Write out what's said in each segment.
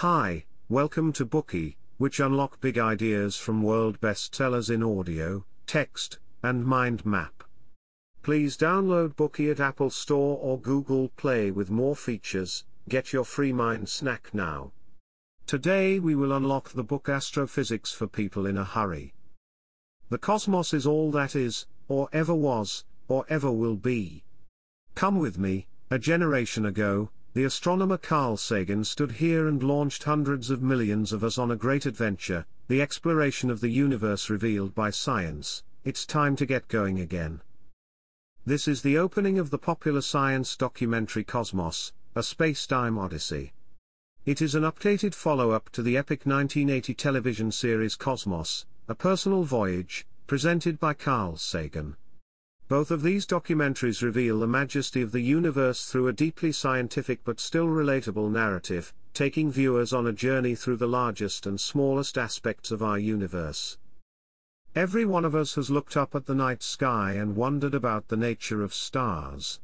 Hi, welcome to Bookey, which unlock big ideas from world bestsellers in audio, text, and mind map. Please download Bookey at Apple Store or Google Play with more features. Get your free mind snack now. Today we will unlock the book Astrophysics for People in a Hurry. The cosmos is all that is, or ever was, or ever will be. Come with me, a generation ago, the astronomer Carl Sagan stood here and launched hundreds of millions of us on a great adventure, the exploration of the universe revealed by science. It's time to get going again. This is the opening of the popular science documentary Cosmos, a space-time odyssey. It is an updated follow-up to the epic 1980 television series Cosmos, a personal voyage, presented by Carl Sagan. Both of these documentaries reveal the majesty of the universe through a deeply scientific but still relatable narrative, taking viewers on a journey through the largest and smallest aspects of our universe. Every one of us has looked up at the night sky and wondered about the nature of stars.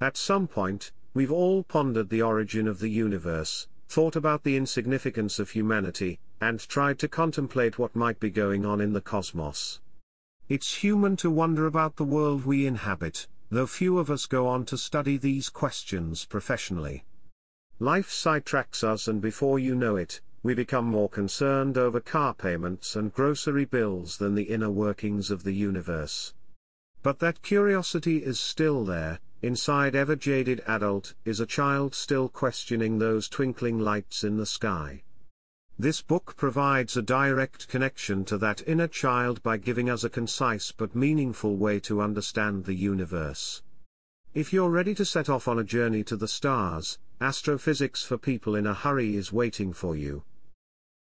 At some point, we've all pondered the origin of the universe, thought about the insignificance of humanity, and tried to contemplate what might be going on in the cosmos. It's human to wonder about the world we inhabit, though few of us go on to study these questions professionally. Life sidetracks us and before you know it, we become more concerned over car payments and grocery bills than the inner workings of the universe. But that curiosity is still there, inside ever jaded adult is a child still questioning those twinkling lights in the sky. This book provides a direct connection to that inner child by giving us a concise but meaningful way to understand the universe. If you're ready to set off on a journey to the stars, Astrophysics for People in a Hurry is waiting for you.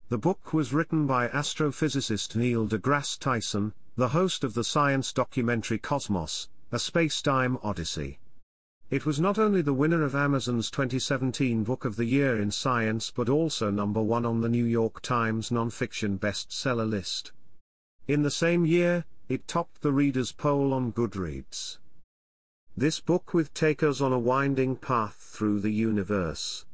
The book was written by astrophysicist Neil deGrasse Tyson, the host of the science documentary Cosmos, a space-time odyssey. It was not only the winner of Amazon's 2017 Book of the Year in Science but also number one on the New York Times nonfiction bestseller list. In the same year, it topped the readers' poll on Goodreads. This book will take us on a winding path through the universe.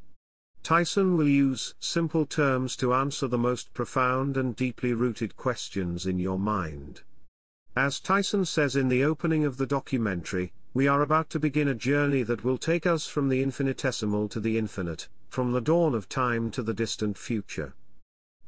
Tyson will use simple terms to answer the most profound and deeply rooted questions in your mind. As Tyson says in the opening of the documentary, we are about to begin a journey that will take us from the infinitesimal to the infinite, from the dawn of time to the distant future.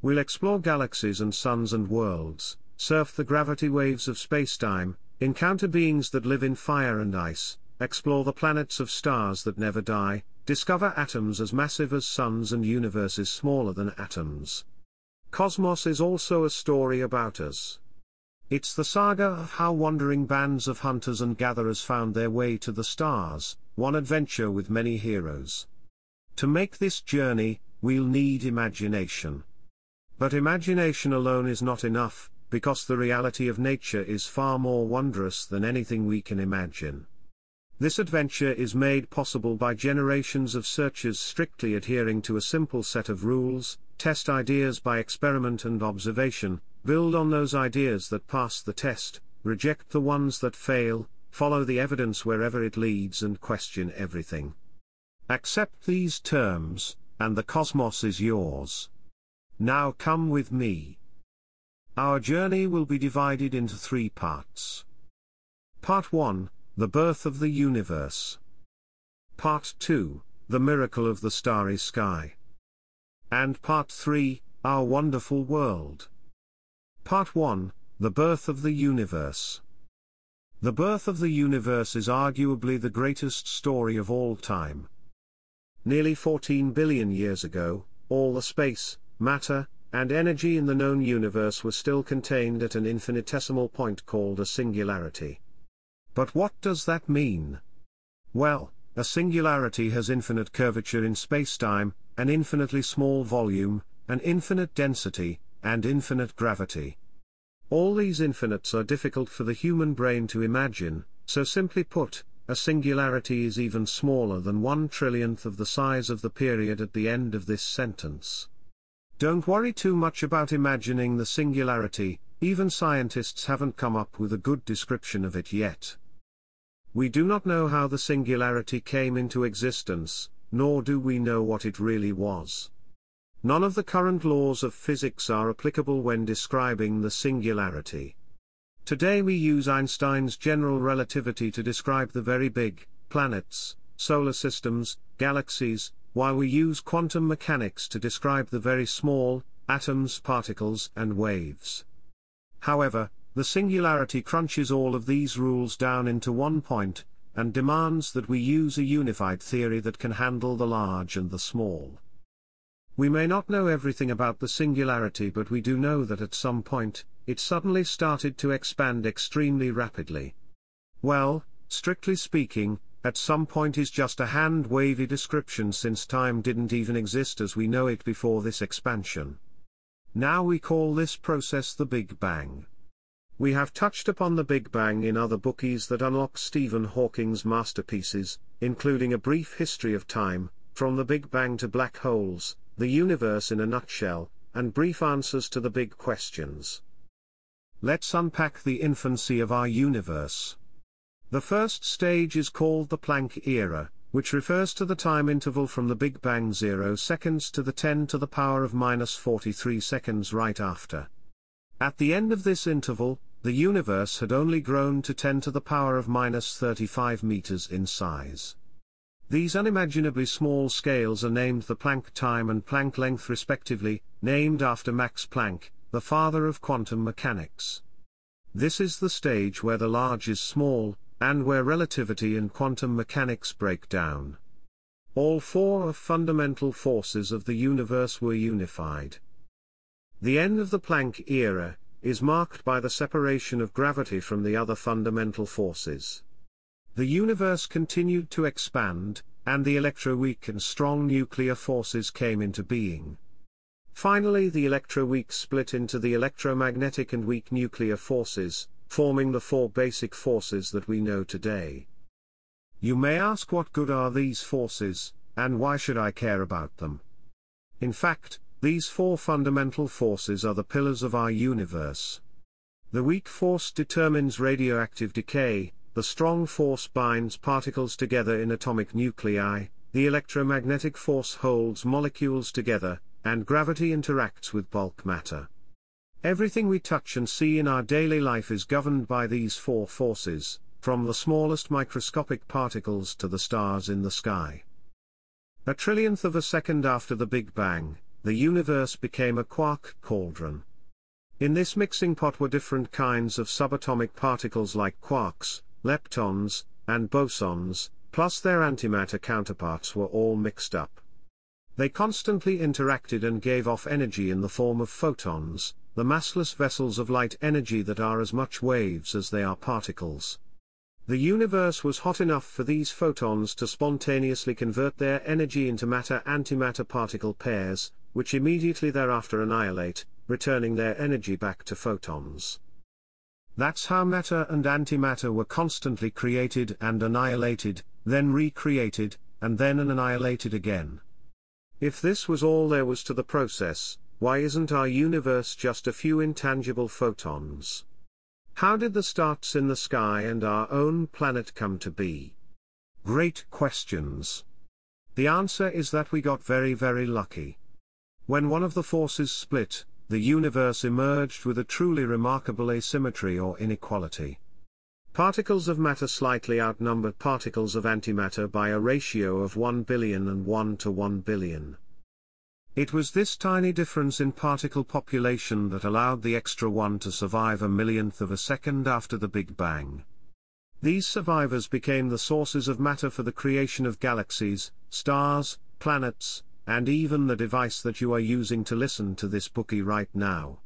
We'll explore galaxies and suns and worlds, surf the gravity waves of spacetime, encounter beings that live in fire and ice, explore the planets of stars that never die, discover atoms as massive as suns and universes smaller than atoms. Cosmos is also a story about us. It's the saga of how wandering bands of hunters and gatherers found their way to the stars, one adventure with many heroes. To make this journey, we'll need imagination. But imagination alone is not enough, because the reality of nature is far more wondrous than anything we can imagine. This adventure is made possible by generations of searchers strictly adhering to a simple set of rules, test ideas by experiment and observation, Build on those ideas that pass the test, reject the ones that fail, follow the evidence wherever it leads and question everything. Accept these terms, and the cosmos is yours. Now come with me. Our journey will be divided into three parts. Part 1 The Birth of the Universe. Part 2 The Miracle of the Starry Sky. And Part 3 Our Wonderful World. Part 1 The Birth of the Universe. The birth of the universe is arguably the greatest story of all time. Nearly 14 billion years ago, all the space, matter, and energy in the known universe were still contained at an infinitesimal point called a singularity. But what does that mean? Well, a singularity has infinite curvature in spacetime, an infinitely small volume, an infinite density, and infinite gravity. All these infinites are difficult for the human brain to imagine, so simply put, a singularity is even smaller than one trillionth of the size of the period at the end of this sentence. Don't worry too much about imagining the singularity, even scientists haven't come up with a good description of it yet. We do not know how the singularity came into existence, nor do we know what it really was. None of the current laws of physics are applicable when describing the singularity. Today we use Einstein's general relativity to describe the very big, planets, solar systems, galaxies, while we use quantum mechanics to describe the very small, atoms, particles, and waves. However, the singularity crunches all of these rules down into one point, and demands that we use a unified theory that can handle the large and the small. We may not know everything about the singularity but we do know that at some point, it suddenly started to expand extremely rapidly. Well, strictly speaking, at some point is just a hand-wavy description since time didn't even exist as we know it before this expansion. Now we call this process the Big Bang. We have touched upon the Big Bang in other Bookeys that unlock Stephen Hawking's masterpieces, including A Brief History of Time, From the Big Bang to Black Holes, The Universe in a Nutshell, and Brief Answers to the Big Questions. Let's unpack the infancy of our universe. The first stage is called the Planck era, which refers to the time interval from the Big Bang 0 seconds to the 10 to the power of minus 43 seconds right after. At the end of this interval, the universe had only grown to 10 to the power of minus 35 meters in size. These unimaginably small scales are named the Planck time and Planck length respectively, named after Max Planck, the father of quantum mechanics. This is the stage where the large is small, and where relativity and quantum mechanics break down. All four of fundamental forces of the universe were unified. The end of the Planck era is marked by the separation of gravity from the other fundamental forces. The universe continued to expand, and the electroweak and strong nuclear forces came into being. Finally the electroweak split into the electromagnetic and weak nuclear forces, forming the four basic forces that we know today. You may ask what good are these forces, and why should I care about them? In fact, these four fundamental forces are the pillars of our universe. The weak force determines radioactive decay, the strong force binds particles together in atomic nuclei, the electromagnetic force holds molecules together, and gravity interacts with bulk matter. Everything we touch and see in our daily life is governed by these four forces, from the smallest microscopic particles to the stars in the sky. A trillionth of a second after the Big Bang, the universe became a quark cauldron. In this mixing pot were different kinds of subatomic particles like quarks, leptons, and bosons, plus their antimatter counterparts were all mixed up. They constantly interacted and gave off energy in the form of photons, the massless vessels of light energy that are as much waves as they are particles. The universe was hot enough for these photons to spontaneously convert their energy into matter-antimatter particle pairs, which immediately thereafter annihilate, returning their energy back to photons. That's how matter and antimatter were constantly created and annihilated, then recreated, and then annihilated again. If this was all there was to the process, why isn't our universe just a few intangible photons? How did the stars in the sky and our own planet come to be? Great questions. The answer is that we got very very lucky. When one of the forces split, the universe emerged with a truly remarkable asymmetry or inequality. Particles of matter slightly outnumbered particles of antimatter by a ratio of 1 billion and 1 to 1 billion. It was this tiny difference in particle population that allowed the extra one to survive a millionth of a second after the Big Bang. These survivors became the sources of matter for the creation of galaxies, stars, planets, and even the device that you are using to listen to this Bookey right now.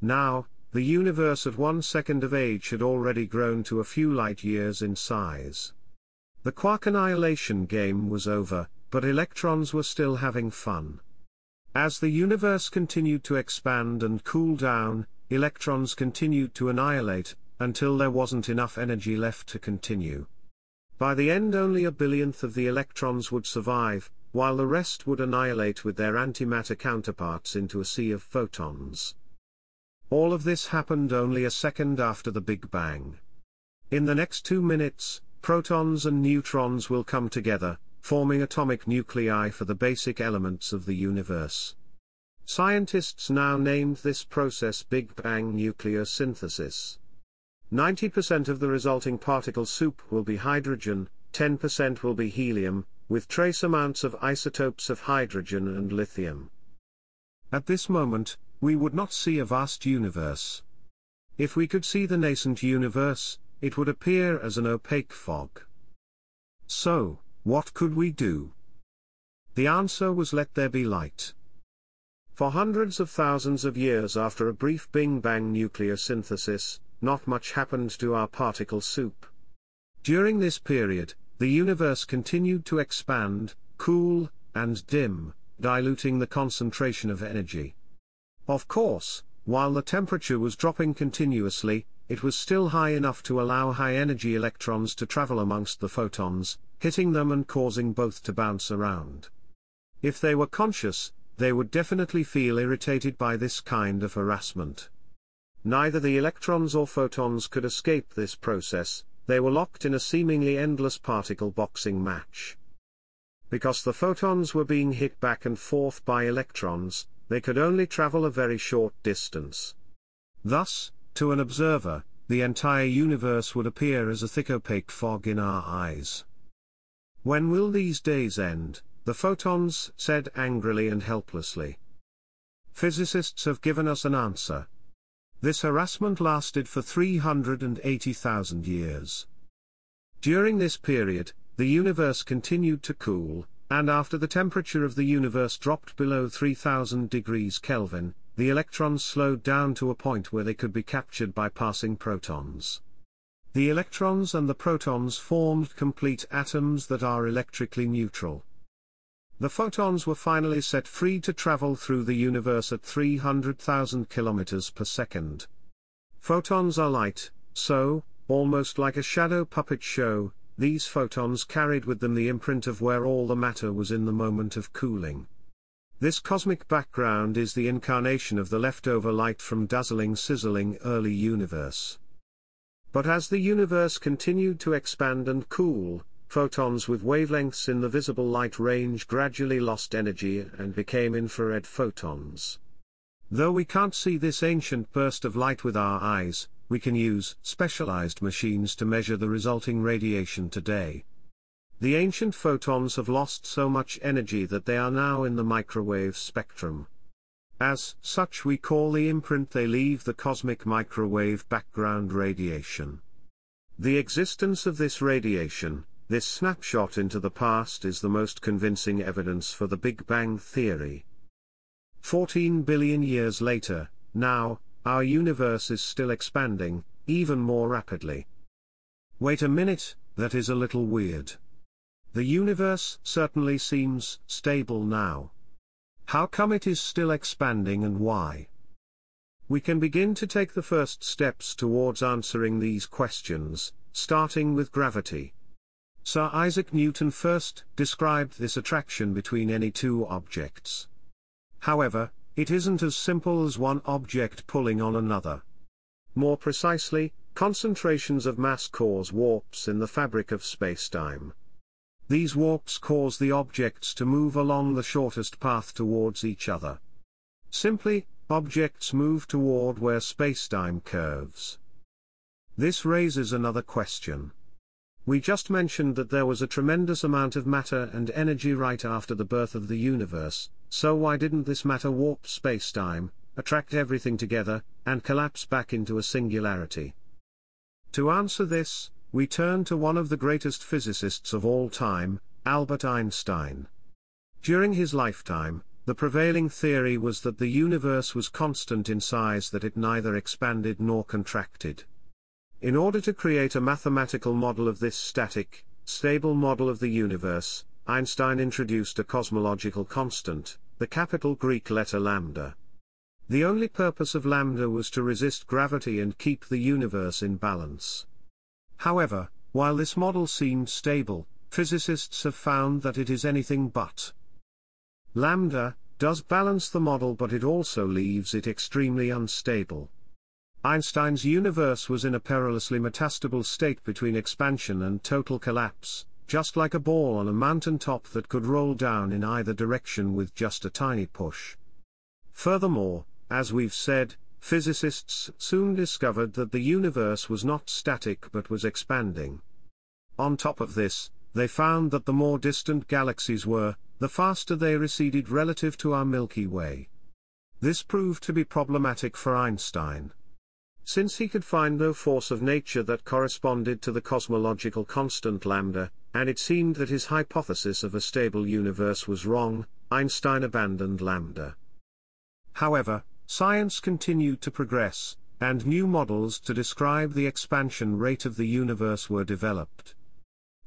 Now, the universe at one second of age had already grown to a few light years in size. The quark annihilation game was over, but electrons were still having fun. As the universe continued to expand and cool down, electrons continued to annihilate, until there wasn't enough energy left to continue. By the end only a billionth of the electrons would survive, while the rest would annihilate with their antimatter counterparts into a sea of photons. All of this happened only a second after the Big Bang. In the next two minutes, protons and neutrons will come together, forming atomic nuclei for the basic elements of the universe. Scientists now named this process Big Bang nucleosynthesis. 90% of the resulting particle soup will be hydrogen, 10% will be helium, with trace amounts of isotopes of hydrogen and lithium. At this moment, we would not see a vast universe. If we could see the nascent universe, it would appear as an opaque fog. So, what could we do? The answer was let there be light. For hundreds of thousands of years after a brief Big Bang nucleosynthesis, not much happened to our particle soup. During this period, the universe continued to expand, cool, and dim, diluting the concentration of energy. Of course, while the temperature was dropping continuously, it was still high enough to allow high-energy electrons to travel amongst the photons, hitting them and causing both to bounce around. If they were conscious, they would definitely feel irritated by this kind of harassment. Neither the electrons or photons could escape this process, they were locked in a seemingly endless particle boxing match. Because the photons were being hit back and forth by electrons, they could only travel a very short distance. Thus, to an observer, the entire universe would appear as a thick opaque fog in our eyes. When will these days end? The photons said angrily and helplessly. Physicists have given us an answer. This harassment lasted for 380,000 years. During this period, the universe continued to cool, and after the temperature of the universe dropped below 3000 degrees Kelvin, the electrons slowed down to a point where they could be captured by passing protons. The electrons and the protons formed complete atoms that are electrically neutral. The photons were finally set free to travel through the universe at 300,000 kilometers per second. Photons are light, so, almost like a shadow puppet show, these photons carried with them the imprint of where all the matter was in the moment of cooling. This cosmic background is the incarnation of the leftover light from dazzling sizzling early universe. But as the universe continued to expand and cool, photons with wavelengths in the visible light range gradually lost energy and became infrared photons. Though we can't see this ancient burst of light with our eyes, we can use specialized machines to measure the resulting radiation today. The ancient photons have lost so much energy that they are now in the microwave spectrum. As such we call the imprint they leave the cosmic microwave background radiation. The existence of this radiation, this snapshot into the past is the most convincing evidence for the Big Bang theory. 14 billion years later, now, our universe is still expanding, even more rapidly. Wait a minute, that is a little weird. The universe certainly seems stable now. How come it is still expanding and why? We can begin to take the first steps towards answering these questions, starting with gravity. Sir Isaac Newton first described this attraction between any two objects. However, it isn't as simple as one object pulling on another. More precisely, concentrations of mass cause warps in the fabric of spacetime. These warps cause the objects to move along the shortest path towards each other. Simply, objects move toward where spacetime curves. This raises another question. We just mentioned that there was a tremendous amount of matter and energy right after the birth of the universe, so why didn't this matter warp spacetime, attract everything together, and collapse back into a singularity? To answer this, we turn to one of the greatest physicists of all time, Albert Einstein. During his lifetime, the prevailing theory was that the universe was constant in size that it neither expanded nor contracted. In order to create a mathematical model of this static, stable model of the universe, Einstein introduced a cosmological constant, the capital Greek letter lambda. The only purpose of lambda was to resist gravity and keep the universe in balance. However, while this model seemed stable, physicists have found that it is anything but. Lambda does balance the model but it also leaves it extremely unstable. Einstein's universe was in a perilously metastable state between expansion and total collapse, just like a ball on a mountain top that could roll down in either direction with just a tiny push. Furthermore, as we've said, physicists soon discovered that the universe was not static but was expanding. On top of this, they found that the more distant galaxies were, the faster they receded relative to our Milky Way. This proved to be problematic for Einstein. Since he could find no force of nature that corresponded to the cosmological constant lambda, and it seemed that his hypothesis of a stable universe was wrong, Einstein abandoned lambda. However, science continued to progress, and new models to describe the expansion rate of the universe were developed.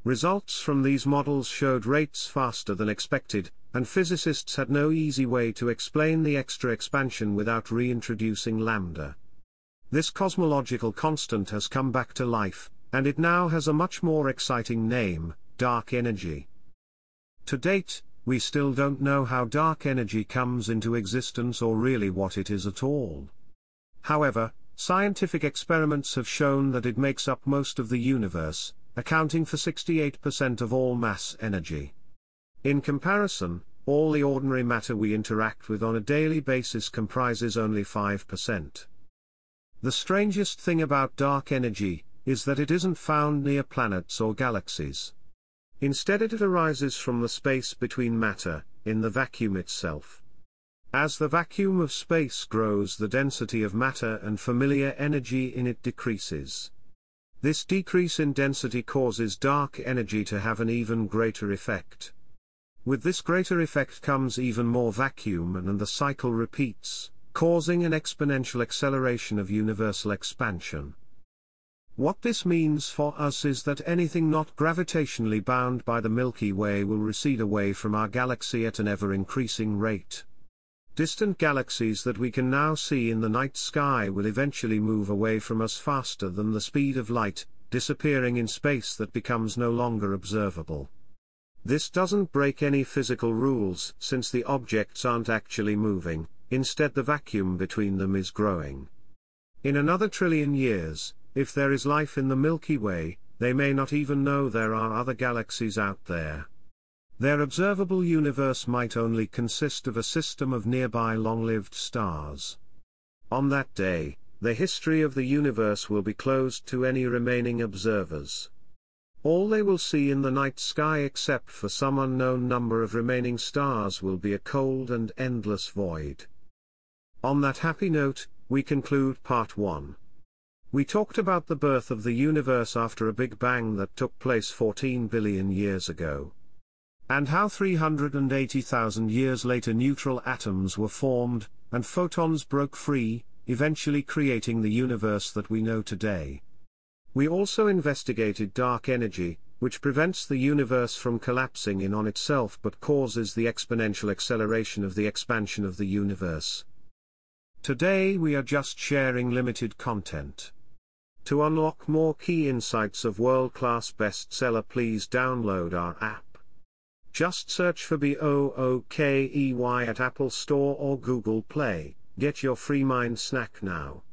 Results from these models showed rates faster than expected, and physicists had no easy way to explain the extra expansion without reintroducing lambda. This cosmological constant has come back to life, and it now has a much more exciting name, dark energy. To date, we still don't know how dark energy comes into existence or really what it is at all. However, scientific experiments have shown that it makes up most of the universe, accounting for 68% of all mass energy. In comparison, all the ordinary matter we interact with on a daily basis comprises only 5%. The strangest thing about dark energy is that it isn't found near planets or galaxies. Instead, it arises from the space between matter, in the vacuum itself. As the vacuum of space grows, the density of matter and familiar energy in it decreases. This decrease in density causes dark energy to have an even greater effect. With this greater effect comes even more vacuum and the cycle repeats causing an exponential acceleration of universal expansion. What this means for us is that anything not gravitationally bound by the Milky Way will recede away from our galaxy at an ever increasing rate. Distant galaxies that we can now see in the night sky will eventually move away from us faster than the speed of light, disappearing in space that becomes no longer observable. This doesn't break any physical rules since the objects aren't actually moving, instead the vacuum between them is growing. In another trillion years, if there is life in the Milky Way, they may not even know there are other galaxies out there. Their observable universe might only consist of a system of nearby long-lived stars. On that day, the history of the universe will be closed to any remaining observers. All they will see in the night sky except for some unknown number of remaining stars will be a cold and endless void. On that happy note, we conclude part 1. We talked about the birth of the universe after a Big Bang that took place 14 billion years ago. And how 380,000 years later neutral atoms were formed, and photons broke free, eventually creating the universe that we know today. We also investigated dark energy, which prevents the universe from collapsing in on itself but causes the exponential acceleration of the expansion of the universe. Today we are just sharing limited content. To unlock more key insights of world-class bestseller please download our app. Just search for B-O-O-K-E-Y at Apple Store or Google Play. Get your free mind snack now.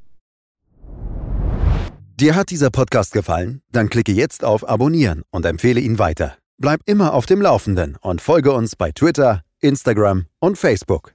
Dir hat dieser Podcast gefallen? Dann klicke jetzt auf Abonnieren und empfehle ihn weiter. Bleib immer auf dem Laufenden und folge uns bei Twitter, Instagram und Facebook.